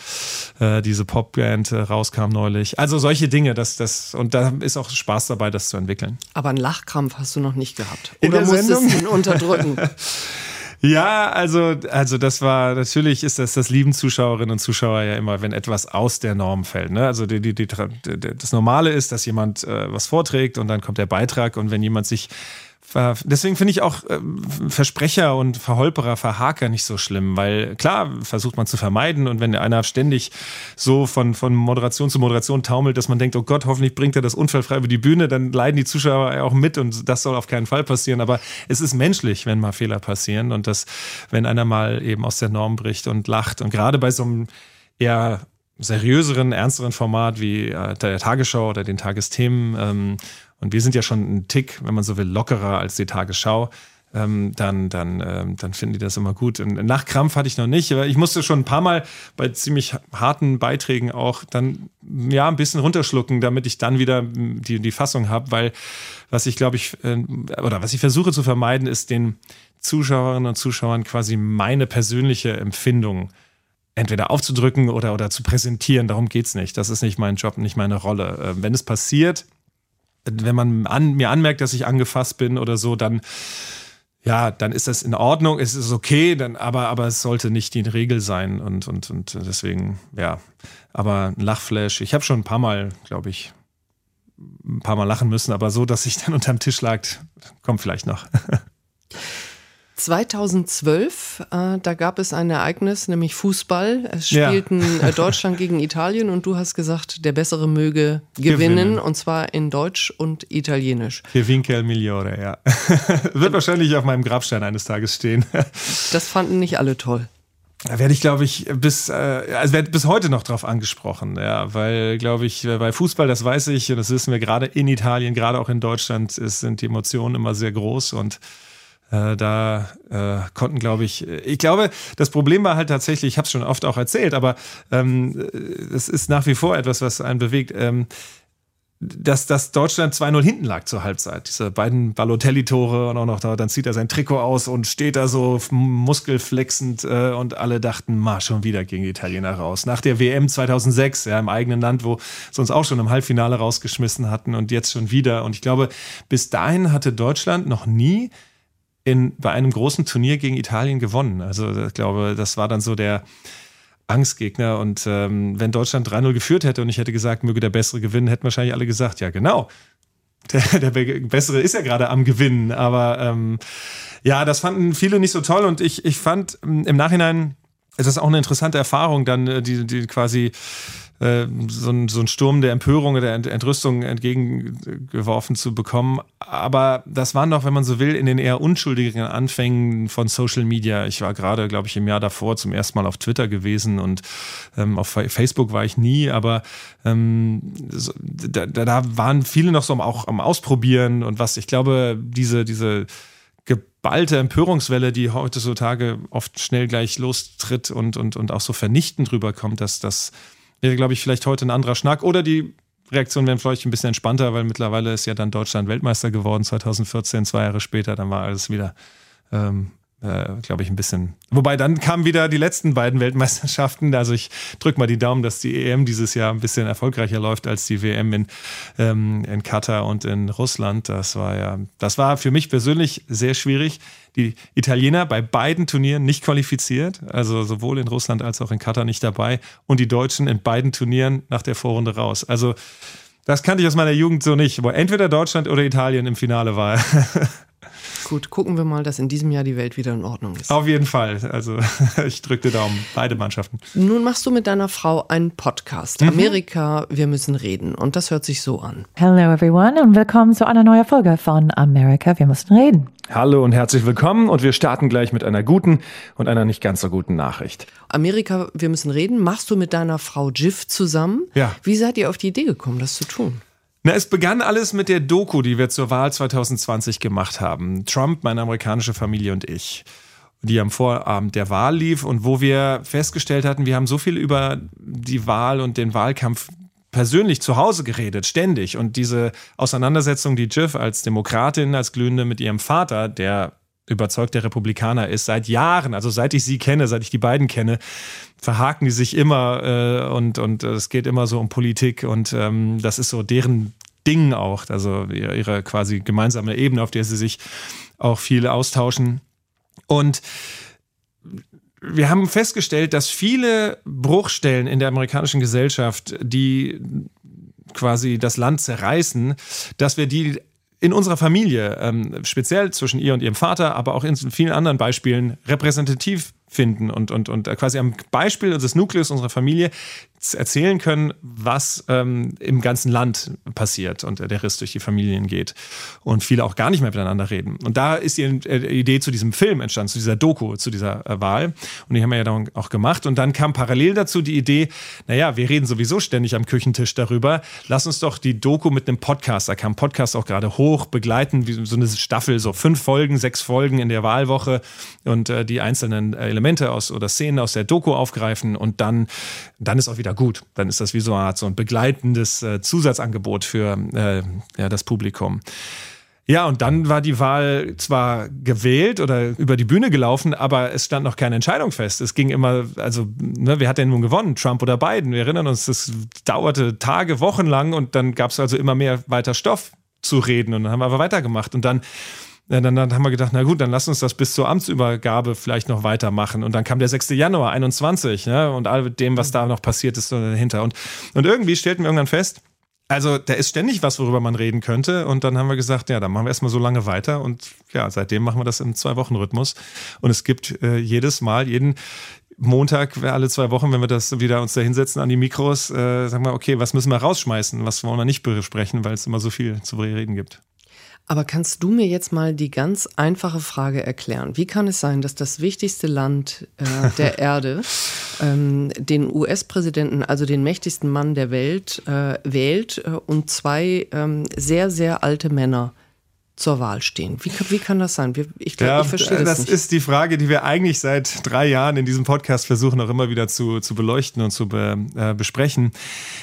äh, diese Popband äh, rauskam neulich. Also solche Dinge, das, das, und da ist auch Spaß dabei, das zu entwickeln. Aber ein Lachkram Wettkampf hast du noch nicht gehabt. Oder musstest du ihn unterdrücken? [laughs] Ja, also, also das war, natürlich ist das, das lieben Zuschauerinnen und Zuschauer ja immer, wenn etwas aus der Norm fällt. Ne? Also die, die, die, das Normale ist, dass jemand äh, was vorträgt und dann kommt der Beitrag und wenn jemand sich Deswegen finde ich auch äh, Versprecher und Verholperer, Verhaker nicht so schlimm, weil klar versucht man zu vermeiden und wenn einer ständig so von, von Moderation zu Moderation taumelt, dass man denkt, oh Gott, hoffentlich bringt er das unfallfrei über die Bühne, dann leiden die Zuschauer ja auch mit und das soll auf keinen Fall passieren. Aber es ist menschlich, wenn mal Fehler passieren und dass, wenn einer mal eben aus der Norm bricht und lacht und gerade bei so einem eher seriöseren, ernsteren Format wie äh, der Tagesschau oder den Tagesthemen ähm, und wir sind ja schon ein Tick, wenn man so will, lockerer als die Tagesschau. Ähm, dann, dann, ähm, dann finden die das immer gut. Nach Krampf hatte ich noch nicht, aber ich musste schon ein paar Mal bei ziemlich harten Beiträgen auch dann ja ein bisschen runterschlucken, damit ich dann wieder die, die Fassung habe, weil was ich glaube ich, äh, oder was ich versuche zu vermeiden, ist den Zuschauerinnen und Zuschauern quasi meine persönliche Empfindung entweder aufzudrücken oder, oder zu präsentieren. Darum geht es nicht. Das ist nicht mein Job, nicht meine Rolle. Äh, wenn es passiert, wenn man an, mir anmerkt, dass ich angefasst bin oder so, dann ja, dann ist das in Ordnung, es ist okay, dann, aber, aber es sollte nicht die Regel sein und, und, und deswegen, ja. Aber ein Lachflash, ich habe schon ein paar Mal, glaube ich, ein paar Mal lachen müssen, aber so, dass ich dann [laughs] unterm Tisch lag, kommt vielleicht noch. [laughs] 2012, äh, da gab es ein Ereignis, nämlich Fußball. Es spielten ja. Äh, Deutschland gegen Italien und du hast gesagt, der Bessere möge gewinnen, gewinnen. und zwar in Deutsch und Italienisch. Che vinca migliore, ja. [laughs] Wird wahrscheinlich auf meinem Grabstein eines Tages stehen. [laughs] das fanden nicht alle toll. Da werde ich, glaube ich, bis, äh, also werde bis heute noch drauf angesprochen, ja, weil, glaube ich, bei Fußball, das weiß ich, und das wissen wir gerade in Italien, gerade auch in Deutschland, ist, sind die Emotionen immer sehr groß und äh, da äh, konnten, glaube ich, ich glaube, das Problem war halt tatsächlich, ich habe es schon oft auch erzählt, aber ähm, es ist nach wie vor etwas, was einen bewegt. Ähm, dass, dass Deutschland 2-0 hinten lag zur Halbzeit. Diese beiden Balotelli-Tore und auch noch da, dann zieht er sein Trikot aus und steht da so muskelflexend äh, und alle dachten, ma, schon wieder gegen die Italiener raus. Nach der WM 2006, ja, im eigenen Land, wo sie uns auch schon im Halbfinale rausgeschmissen hatten und jetzt schon wieder. Und ich glaube, bis dahin hatte Deutschland noch nie in, bei einem großen Turnier gegen Italien gewonnen. Also ich glaube, das war dann so der Angstgegner. Und ähm, wenn Deutschland 3-0 geführt hätte und ich hätte gesagt, möge der Bessere gewinnen, hätten wahrscheinlich alle gesagt, ja genau. [laughs] Der, der Bessere ist ja gerade am Gewinnen. Aber ähm, ja, das fanden viele nicht so toll. Und ich, ich fand ähm, im Nachhinein, es ist auch eine interessante Erfahrung, dann äh, die, die quasi äh, so, ein, so ein Sturm der Empörung oder der Entrüstung entgegengeworfen zu bekommen. Aber das waren doch, wenn man so will, in den eher unschuldigen Anfängen von Social Media. Ich war gerade, glaube ich, im Jahr davor zum ersten Mal auf Twitter gewesen und ähm, auf Facebook war ich nie, aber ähm, so, da, da waren viele noch so auch am Ausprobieren und was. Ich glaube, diese, diese geballte Empörungswelle, die heutzutage oft schnell gleich lostritt und, und, und auch so vernichtend rüberkommt, dass das wäre, glaube ich, vielleicht heute ein anderer Schnack. Oder die Reaktionen wären vielleicht ein bisschen entspannter, weil mittlerweile ist ja dann Deutschland Weltmeister geworden 2014, zwei Jahre später, dann war alles wieder ähm, äh, glaube ich, ein bisschen. Wobei dann kamen wieder die letzten beiden Weltmeisterschaften. Also ich drücke mal die Daumen, dass die EM dieses Jahr ein bisschen erfolgreicher läuft als die WM in, ähm, in Katar und in Russland. Das war ja, das war für mich persönlich sehr schwierig. Die Italiener bei beiden Turnieren nicht qualifiziert, also sowohl in Russland als auch in Katar nicht dabei und die Deutschen in beiden Turnieren nach der Vorrunde raus. Also das kannte ich aus meiner Jugend so nicht, wo entweder Deutschland oder Italien im Finale war. [laughs] Gut, gucken wir mal, dass in diesem Jahr die Welt wieder in Ordnung ist. Auf jeden Fall. Also [laughs] ich drücke den Daumen. Beide Mannschaften. Nun machst du mit deiner Frau einen Podcast. Mhm. Amerika, wir müssen reden. Und das hört sich so an. Hello everyone und willkommen zu einer neuen Folge von Amerika, wir müssen reden. Hallo und herzlich willkommen und wir starten gleich mit einer guten und einer nicht ganz so guten Nachricht. Amerika, wir müssen reden. Machst du mit deiner Frau Jiff zusammen? Ja. Wie seid ihr auf die Idee gekommen, das zu tun? Na, es begann alles mit der Doku, die wir zur Wahl 2020 gemacht haben. Trump, meine amerikanische Familie und ich. Die am Vorabend der Wahl lief und wo wir festgestellt hatten, wir haben so viel über die Wahl und den Wahlkampf persönlich zu Hause geredet, ständig. Und diese Auseinandersetzung, die Jiff als Demokratin, als Glühende mit ihrem Vater, der überzeugter Republikaner ist, seit Jahren, also seit ich sie kenne, seit ich die beiden kenne, verhaken die sich immer äh, und, und es geht immer so um Politik und ähm, das ist so deren Ding auch, also ihre quasi gemeinsame Ebene, auf der sie sich auch viel austauschen. Und wir haben festgestellt, dass viele Bruchstellen in der amerikanischen Gesellschaft, die quasi das Land zerreißen, dass wir die in unserer Familie, ähm, speziell zwischen ihr und ihrem Vater, aber auch in vielen anderen Beispielen repräsentativ finden und, und, und quasi am Beispiel des Nukleus unserer Familie erzählen können, was ähm, im ganzen Land passiert und der Riss durch die Familien geht und viele auch gar nicht mehr miteinander reden. Und da ist die äh, Idee zu diesem Film entstanden, zu dieser Doku, zu dieser äh, Wahl. Und die haben wir ja dann auch gemacht. Und dann kam parallel dazu die Idee, naja, wir reden sowieso ständig am Küchentisch darüber. Lass uns doch die Doku mit einem Podcast, da kam Podcast auch gerade hoch, begleiten, wie so eine Staffel, so fünf Folgen, sechs Folgen in der Wahlwoche und äh, die einzelnen Elemente aus oder Szenen aus der Doku aufgreifen und dann, dann ist auch wieder gut. Dann ist das wie so eine Art so ein begleitendes äh, Zusatzangebot für äh, ja, das Publikum. Ja, und dann war die Wahl zwar gewählt oder über die Bühne gelaufen, aber es stand noch keine Entscheidung fest. Es ging immer, also, ne, wer hat denn nun gewonnen? Trump oder Biden? Wir erinnern uns, das dauerte Tage, Wochen lang und dann gab es also immer mehr weiter Stoff zu reden und dann haben wir aber weitergemacht. Und dann dann, dann, haben wir gedacht, na gut, dann lass uns das bis zur Amtsübergabe vielleicht noch weitermachen. Und dann kam der 6. Januar 21 ja, und all dem, was da noch passiert ist dahinter. Und, und irgendwie stellten wir irgendwann fest, also da ist ständig was, worüber man reden könnte. Und dann haben wir gesagt, ja, dann machen wir erstmal so lange weiter. Und ja, seitdem machen wir das im Zwei-Wochen-Rhythmus. Und es gibt äh, jedes Mal, jeden, Montag, alle zwei Wochen, wenn wir das wieder uns da hinsetzen an die Mikros, äh, sagen wir, okay, was müssen wir rausschmeißen, was wollen wir nicht besprechen, weil es immer so viel zu reden gibt. Aber kannst du mir jetzt mal die ganz einfache Frage erklären? Wie kann es sein, dass das wichtigste Land äh, der [laughs] Erde ähm, den US-Präsidenten, also den mächtigsten Mann der Welt, äh, wählt äh, und zwei ähm, sehr, sehr alte Männer zur Wahl stehen. Wie, wie kann das sein? Ich, glaub, ja, ich verstehe das, das nicht. Das ist die Frage, die wir eigentlich seit drei Jahren in diesem Podcast versuchen, auch immer wieder zu, zu beleuchten und zu be, äh, besprechen.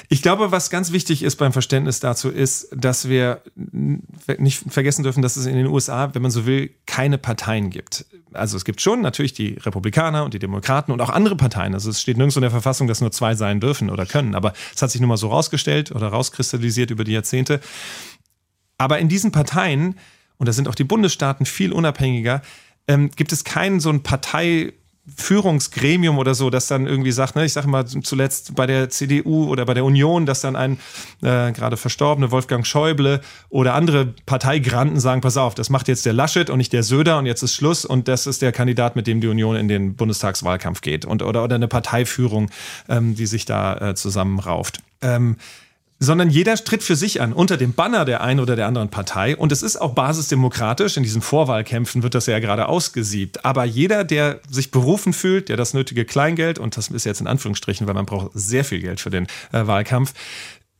Ich glaube, was ganz wichtig ist beim Verständnis dazu, ist, dass wir nicht vergessen dürfen, dass es in den USA, wenn man so will, keine Parteien gibt. Also es gibt schon natürlich die Republikaner und die Demokraten und auch andere Parteien. Also es steht nirgends in der Verfassung, dass nur zwei sein dürfen oder können. Aber es hat sich nun mal so rausgestellt oder rauskristallisiert über die Jahrzehnte. Aber in diesen Parteien, und da sind auch die Bundesstaaten viel unabhängiger, ähm, gibt es keinen so ein Partei- Führungsgremium oder so, das dann irgendwie sagt, ne, ich sage mal zuletzt bei der CDU oder bei der Union, dass dann ein äh, gerade verstorbene Wolfgang Schäuble oder andere Parteigranten sagen, pass auf, das macht jetzt der Laschet und nicht der Söder und jetzt ist Schluss und das ist der Kandidat, mit dem die Union in den Bundestagswahlkampf geht und oder, oder eine Parteiführung, ähm, die sich da äh, zusammenrauft. Ähm, sondern jeder tritt für sich an, unter dem Banner der einen oder der anderen Partei. Und es ist auch basisdemokratisch. In diesen Vorwahlkämpfen wird das ja gerade ausgesiebt. Aber jeder, der sich berufen fühlt, der das nötige Kleingeld, und das ist jetzt in Anführungsstrichen, weil man braucht sehr viel Geld für den äh, Wahlkampf,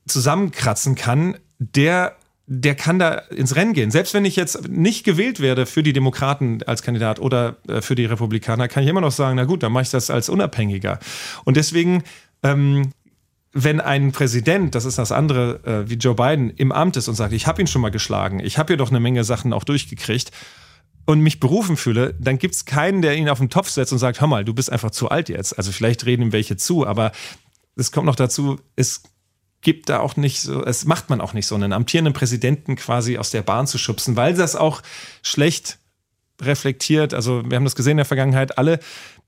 zusammenkratzen kann, der der kann da ins Rennen gehen. Selbst wenn ich jetzt nicht gewählt werde für die Demokraten als Kandidat oder äh, für die Republikaner, kann ich immer noch sagen, na gut, dann mache ich das als Unabhängiger. Und deswegen ähm, wenn ein Präsident, das ist das andere, äh, wie Joe Biden, im Amt ist und sagt, ich habe ihn schon mal geschlagen, ich habe hier doch eine Menge Sachen auch durchgekriegt und mich berufen fühle, dann gibt es keinen, der ihn auf den Topf setzt und sagt, hör mal, du bist einfach zu alt jetzt. Also vielleicht reden ihm welche zu, aber es kommt noch dazu, es gibt da auch nicht so, es macht man auch nicht so, einen amtierenden Präsidenten quasi aus der Bahn zu schubsen, weil das auch schlecht reflektiert. Also wir haben das gesehen in der Vergangenheit, alle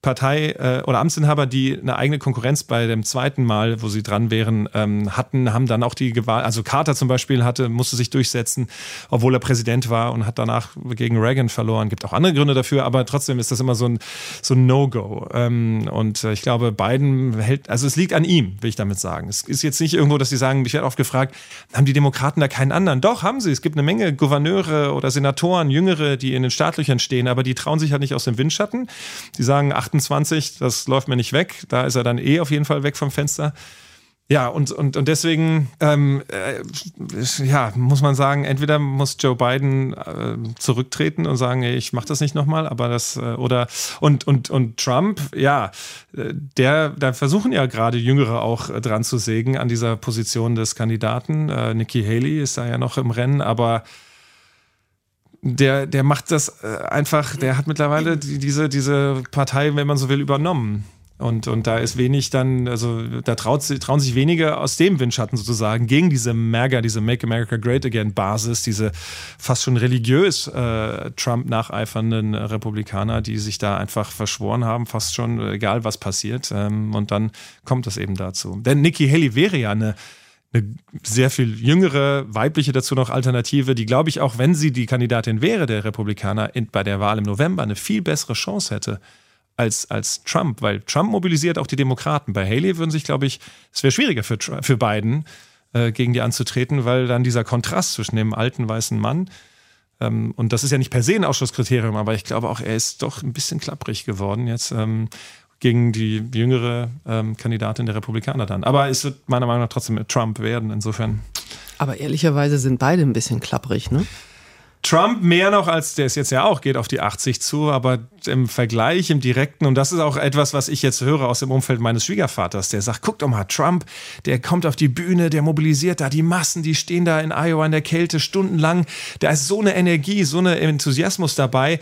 Partei äh, oder Amtsinhaber, die eine eigene Konkurrenz bei dem zweiten Mal, wo sie dran wären, ähm, hatten, haben dann auch die Gewalt, also Carter zum Beispiel hatte, musste sich durchsetzen, obwohl er Präsident war und hat danach gegen Reagan verloren. Gibt auch andere Gründe dafür, aber trotzdem ist das immer so ein, so ein No-Go. Ähm, und äh, ich glaube, Biden hält, also es liegt an ihm, will ich damit sagen. Es ist jetzt nicht irgendwo, dass sie sagen, ich werde oft gefragt, haben die Demokraten da keinen anderen? Doch, haben sie. Es gibt eine Menge Gouverneure oder Senatoren, Jüngere, die in den Startlöchern stehen, aber die trauen sich halt nicht aus dem Windschatten. Die sagen, ach, 28, das läuft mir nicht weg. Da ist er dann eh auf jeden Fall weg vom Fenster. Ja, und, und, und deswegen, ähm, äh, ja, muss man sagen, entweder muss Joe Biden äh, zurücktreten und sagen, ey, ich mache das nicht nochmal, aber das, äh, oder, und, und, und Trump, ja, der, da versuchen ja gerade Jüngere auch äh, dran zu sägen an dieser Position des Kandidaten. Äh, Nikki Haley ist da ja noch im Rennen, aber der, der macht das äh, einfach, der hat mittlerweile die, diese, diese Partei, wenn man so will, übernommen. Und, und da ist wenig dann, also da traut, trauen sich wenige aus dem Windschatten sozusagen gegen diese MAGA, diese Make America Great Again Basis, diese fast schon religiös äh, Trump nacheifernden Republikaner, die sich da einfach verschworen haben, fast schon, egal was passiert. Ähm, und dann kommt es eben dazu. Denn Nikki Haley wäre ja eine eine sehr viel jüngere, weibliche dazu noch Alternative, die, glaube ich, auch wenn sie die Kandidatin wäre, der Republikaner, in, bei der Wahl im November eine viel bessere Chance hätte als, als Trump, weil Trump mobilisiert auch die Demokraten. Bei Haley würden sich, glaube ich, es wäre schwieriger für, für Biden, äh, gegen die anzutreten, weil dann dieser Kontrast zwischen dem alten weißen Mann ähm, und das ist ja nicht per se ein Ausschlusskriterium, aber ich glaube auch, er ist doch ein bisschen klapprig geworden jetzt. Ähm, gegen die jüngere ähm, Kandidatin der Republikaner dann. Aber es wird meiner Meinung nach trotzdem Trump werden, insofern. Aber ehrlicherweise sind beide ein bisschen klapprig, ne? Trump mehr noch als der es jetzt ja auch geht auf die 80 zu, aber im Vergleich, im direkten, und das ist auch etwas, was ich jetzt höre aus dem Umfeld meines Schwiegervaters, der sagt, guck doch mal, Trump, der kommt auf die Bühne, der mobilisiert da die Massen, die stehen da in Iowa in der Kälte stundenlang, da ist so eine Energie, so ein Enthusiasmus dabei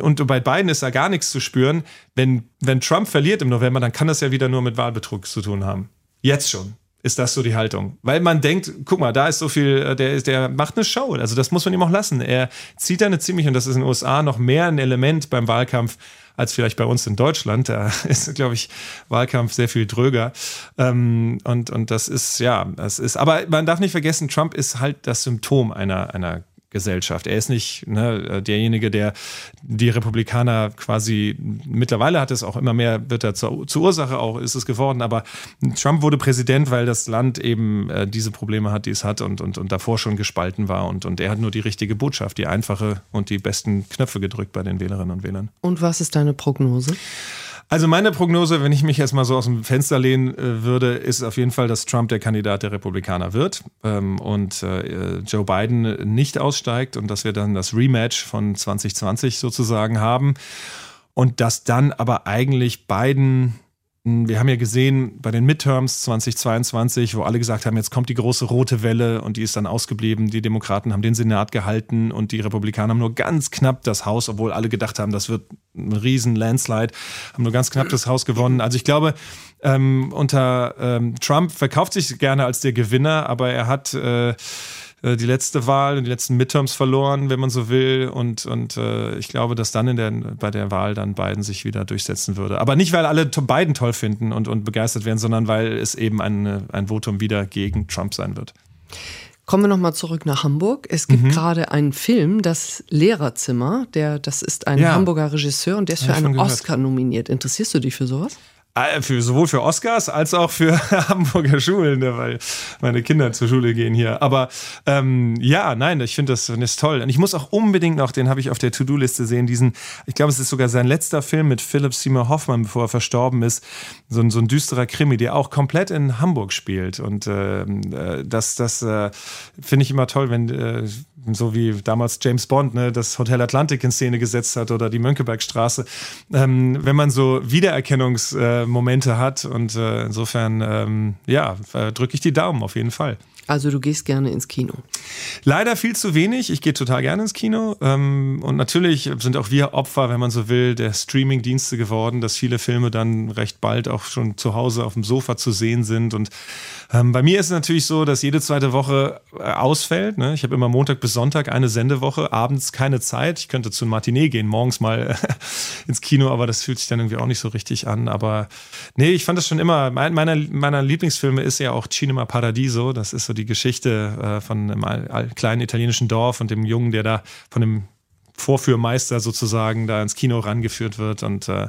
und bei beiden ist da gar nichts zu spüren. Wenn, wenn Trump verliert im November, dann kann das ja wieder nur mit Wahlbetrug zu tun haben. Jetzt schon ist das so die Haltung. Weil man denkt, guck mal, da ist so viel, äh, der, der macht eine Show. Also das muss man ihm auch lassen. Er zieht da eine ziemlich, und das ist in den USA noch mehr ein Element beim Wahlkampf als vielleicht bei uns in Deutschland. Da [laughs] ist, glaube ich, Wahlkampf sehr viel dröger. Ähm, und, und das ist, ja, das ist, aber man darf nicht vergessen, Trump ist halt das Symptom einer, einer Gesellschaft. Er ist nicht ne, derjenige, der die Republikaner quasi mittlerweile hat es auch immer mehr, wird er zur, zur Ursache auch, ist es geworden. Aber Trump wurde Präsident, weil das Land eben äh, diese Probleme hat, die es hat und, und, und davor schon gespalten war. Und, und er hat nur die richtige Botschaft, die einfache und die besten Knöpfe gedrückt bei den Wählerinnen und Wählern. Und was ist deine Prognose? Also meine Prognose, wenn ich mich jetzt mal so aus dem Fenster lehnen äh, würde, ist auf jeden Fall, dass Trump der Kandidat der Republikaner wird ähm, und äh, Joe Biden nicht aussteigt und dass wir dann das Rematch von 2020 sozusagen haben. Und dass dann aber eigentlich Biden wir haben ja gesehen bei den Midterms 2022, wo alle gesagt haben, jetzt kommt die große rote Welle und die ist dann ausgeblieben. Die Demokraten haben den Senat gehalten und die Republikaner haben nur ganz knapp das Haus, obwohl alle gedacht haben, das wird ein riesen Landslide, haben nur ganz knapp das Haus gewonnen. Also ich glaube, ähm, unter ähm, Trump verkauft sich gerne als der Gewinner, aber er hat äh, äh, die letzte Wahl und die letzten Midterms verloren, wenn man so will. Und, und äh, ich glaube, dass dann in der, bei der Wahl dann Biden sich wieder durchsetzen würde. Aber nicht, weil alle Biden toll finden und, und begeistert werden, sondern weil es eben ein, ein Votum wieder gegen Trump sein wird. Kommen wir nochmal zurück nach Hamburg. Es gibt mhm. gerade einen Film, das Lehrerzimmer. Der, das ist ein ja. Hamburger Regisseur und der ist für einen Oscar nominiert. Interessierst du dich für sowas? Äh, für, sowohl für Oscars als auch für [laughs] Hamburger Schulen, ne, weil meine Kinder zur Schule gehen hier. Aber ähm, ja, nein, ich finde das, das toll. Und ich muss auch unbedingt noch, den habe ich auf der To-Do-Liste sehen, diesen, ich glaube, es ist sogar sein letzter Film mit Philip Seymour Hoffmann, bevor er verstorben ist. So ein, so ein düsterer Krimi, der auch komplett in Hamburg spielt. Und ähm, äh, das, das äh, finde ich immer toll, wenn äh, so wie damals James Bond ne, das Hotel Atlantik in Szene gesetzt hat oder die Mönckebergstraße. Ähm, wenn man so Wiedererkennungsmomente äh, hat und äh, insofern, ähm, ja, äh, drücke ich die Daumen auf jeden Fall. Also du gehst gerne ins Kino. Leider viel zu wenig. Ich gehe total gerne ins Kino. Ähm, und natürlich sind auch wir Opfer, wenn man so will, der Streaming-Dienste geworden, dass viele Filme dann recht bald auch schon zu Hause auf dem Sofa zu sehen sind. Und ähm, bei mir ist es natürlich so, dass jede zweite Woche äh, ausfällt. Ne? Ich habe immer Montag bis Sonntag eine Sendewoche, abends keine Zeit. Ich könnte zu Matinee gehen, morgens mal [laughs] ins Kino, aber das fühlt sich dann irgendwie auch nicht so richtig an. Aber nee, ich fand das schon immer, mein, meiner, meiner Lieblingsfilme ist ja auch Cinema Paradiso. Das ist so die Geschichte äh, von einem kleinen italienischen Dorf und dem Jungen, der da von dem Vorführmeister sozusagen da ins Kino rangeführt wird. Und äh,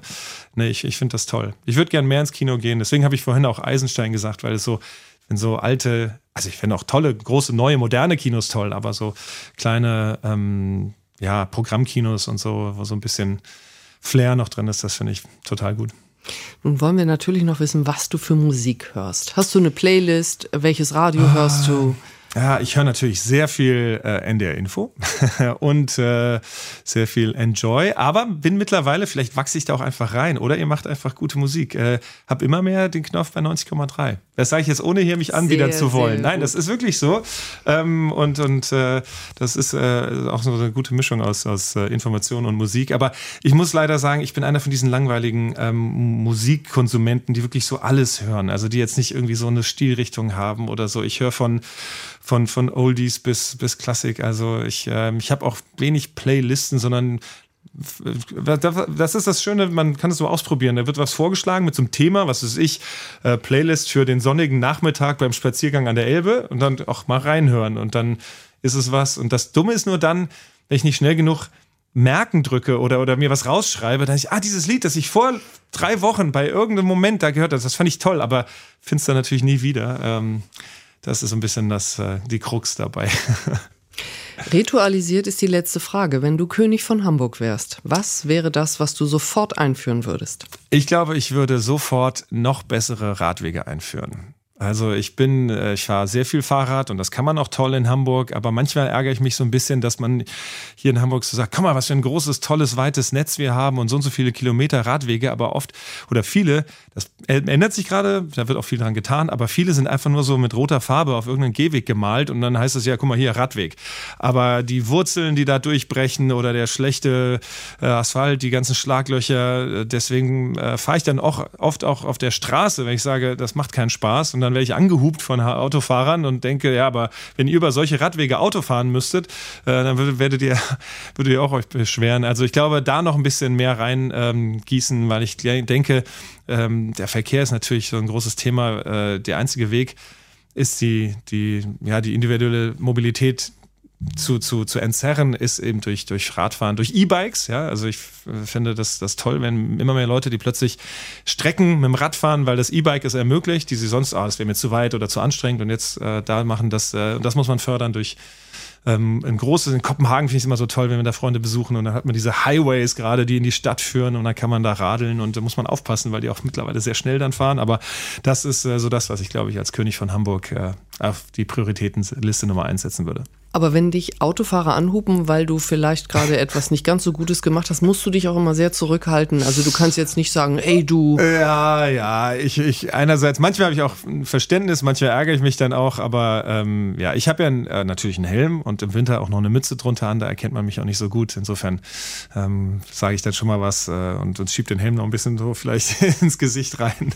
nee, ich, ich finde das toll. Ich würde gern mehr ins Kino gehen. Deswegen habe ich vorhin auch Eisenstein gesagt, weil es so, wenn so alte, also ich finde auch tolle, große, neue, moderne Kinos toll, aber so kleine ähm, ja, Programmkinos und so, wo so ein bisschen Flair noch drin ist, das finde ich total gut. Nun wollen wir natürlich noch wissen, was du für Musik hörst. Hast du eine Playlist? Welches Radio ah, hörst du? Ja, ich höre natürlich sehr viel äh, NDR Info [laughs] und äh, sehr viel Enjoy, aber bin mittlerweile, vielleicht wachse ich da auch einfach rein oder ihr macht einfach gute Musik. Äh, hab immer mehr den Knopf bei 90,3. Das sage ich jetzt ohne hier mich anbiedern zu wollen. Nein, das ist wirklich so. Ähm, und und äh, das ist äh, auch so eine gute Mischung aus, aus äh, Information und Musik. Aber ich muss leider sagen, ich bin einer von diesen langweiligen ähm, Musikkonsumenten, die wirklich so alles hören. Also die jetzt nicht irgendwie so eine Stilrichtung haben oder so. Ich höre von von, von Oldies bis, bis Klassik. Also ich, ähm, ich habe auch wenig Playlisten, sondern das ist das Schöne, man kann es so ausprobieren. Da wird was vorgeschlagen mit so einem Thema, was ist ich, äh, Playlist für den sonnigen Nachmittag beim Spaziergang an der Elbe und dann auch mal reinhören und dann ist es was. Und das Dumme ist nur dann, wenn ich nicht schnell genug merken drücke oder, oder mir was rausschreibe, dann ich, ah, dieses Lied, das ich vor drei Wochen bei irgendeinem Moment da gehört habe, das fand ich toll, aber finde es dann natürlich nie wieder. Ähm, das ist so ein bisschen das, äh, die Krux dabei. [laughs] Ritualisiert ist die letzte Frage. Wenn du König von Hamburg wärst, was wäre das, was du sofort einführen würdest? Ich glaube, ich würde sofort noch bessere Radwege einführen. Also ich bin, äh, ich fahre sehr viel Fahrrad und das kann man auch toll in Hamburg, aber manchmal ärgere ich mich so ein bisschen, dass man hier in Hamburg so sagt, komm mal, was für ein großes, tolles, weites Netz wir haben und so und so viele Kilometer Radwege, aber oft oder viele, das ändert sich gerade, da wird auch viel dran getan, aber viele sind einfach nur so mit roter Farbe auf irgendeinen Gehweg gemalt und dann heißt es ja, guck mal hier, Radweg. Aber die Wurzeln, die da durchbrechen oder der schlechte äh, Asphalt, die ganzen Schlaglöcher, äh, deswegen fahre ich dann auch oft auch auf der Straße, wenn ich sage, das macht keinen Spaß und dann werde ich angehupt von Autofahrern und denke, ja, aber wenn ihr über solche Radwege Auto fahren müsstet, äh, dann würdet, werdet ihr, [laughs] würdet ihr auch euch beschweren. Also ich glaube, da noch ein bisschen mehr rein ähm, weil ich denke, ähm, der Verkehr ist natürlich so ein großes Thema. Äh, der einzige Weg ist die, die, ja, die individuelle Mobilität zu, zu, zu entzerren, ist eben durch, durch Radfahren, durch E-Bikes. Ja, also ich finde das, das toll, wenn immer mehr Leute, die plötzlich Strecken mit dem Rad fahren, weil das E-Bike es ermöglicht, die sie sonst, ah, das wäre mir zu weit oder zu anstrengend und jetzt äh, da machen das, äh, das muss man fördern durch ähm, ein großes, in Kopenhagen finde ich es immer so toll, wenn wir da Freunde besuchen und dann hat man diese Highways gerade, die in die Stadt führen und dann kann man da radeln und da muss man aufpassen, weil die auch mittlerweile sehr schnell dann fahren. Aber das ist äh, so das, was ich glaube ich als König von Hamburg äh, auf die Prioritätenliste Nummer eins setzen würde. Aber wenn dich Autofahrer anhupen, weil du vielleicht gerade etwas nicht ganz so Gutes gemacht hast, musst du dich auch immer sehr zurückhalten. Also du kannst jetzt nicht sagen, ey du. Ja, ja, ich, ich einerseits, manchmal habe ich auch ein Verständnis, manchmal ärgere ich mich dann auch, aber ähm, ja, ich habe ja äh, natürlich einen Helm und im Winter auch noch eine Mütze drunter an, da erkennt man mich auch nicht so gut. Insofern ähm, sage ich dann schon mal was äh, und, und schiebe den Helm noch ein bisschen so vielleicht [laughs] ins Gesicht rein.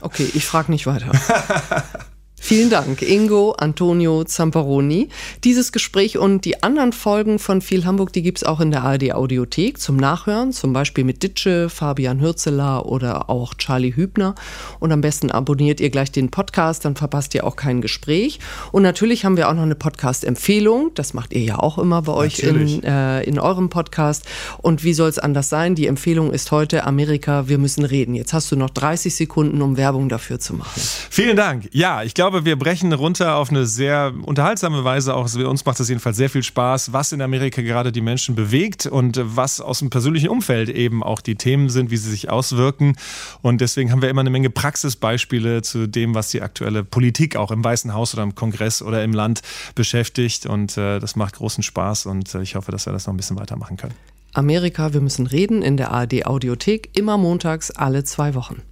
Okay, ich frage nicht weiter. [laughs] Vielen Dank, Ingo Antonio Zamparoni. Dieses Gespräch und die anderen Folgen von Viel Hamburg, die gibt es auch in der ARD Audiothek zum Nachhören, zum Beispiel mit Ditsche, Fabian Hürzeler oder auch Charlie Hübner. Und am besten abonniert ihr gleich den Podcast, dann verpasst ihr auch kein Gespräch. Und natürlich haben wir auch noch eine Podcast-Empfehlung. Das macht ihr ja auch immer bei euch in, äh, in eurem Podcast. Und wie soll es anders sein? Die Empfehlung ist heute Amerika, wir müssen reden. Jetzt hast du noch 30 Sekunden, um Werbung dafür zu machen. Vielen Dank. Ja, ich glaube, glaube, wir brechen runter auf eine sehr unterhaltsame Weise. Auch uns macht es jedenfalls sehr viel Spaß, was in Amerika gerade die Menschen bewegt und was aus dem persönlichen Umfeld eben auch die Themen sind, wie sie sich auswirken. Und deswegen haben wir immer eine Menge Praxisbeispiele zu dem, was die aktuelle Politik auch im Weißen Haus oder im Kongress oder im Land beschäftigt. Und äh, das macht großen Spaß und äh, ich hoffe, dass wir das noch ein bisschen weitermachen können. Amerika, wir müssen reden in der ARD Audiothek, immer montags alle zwei Wochen.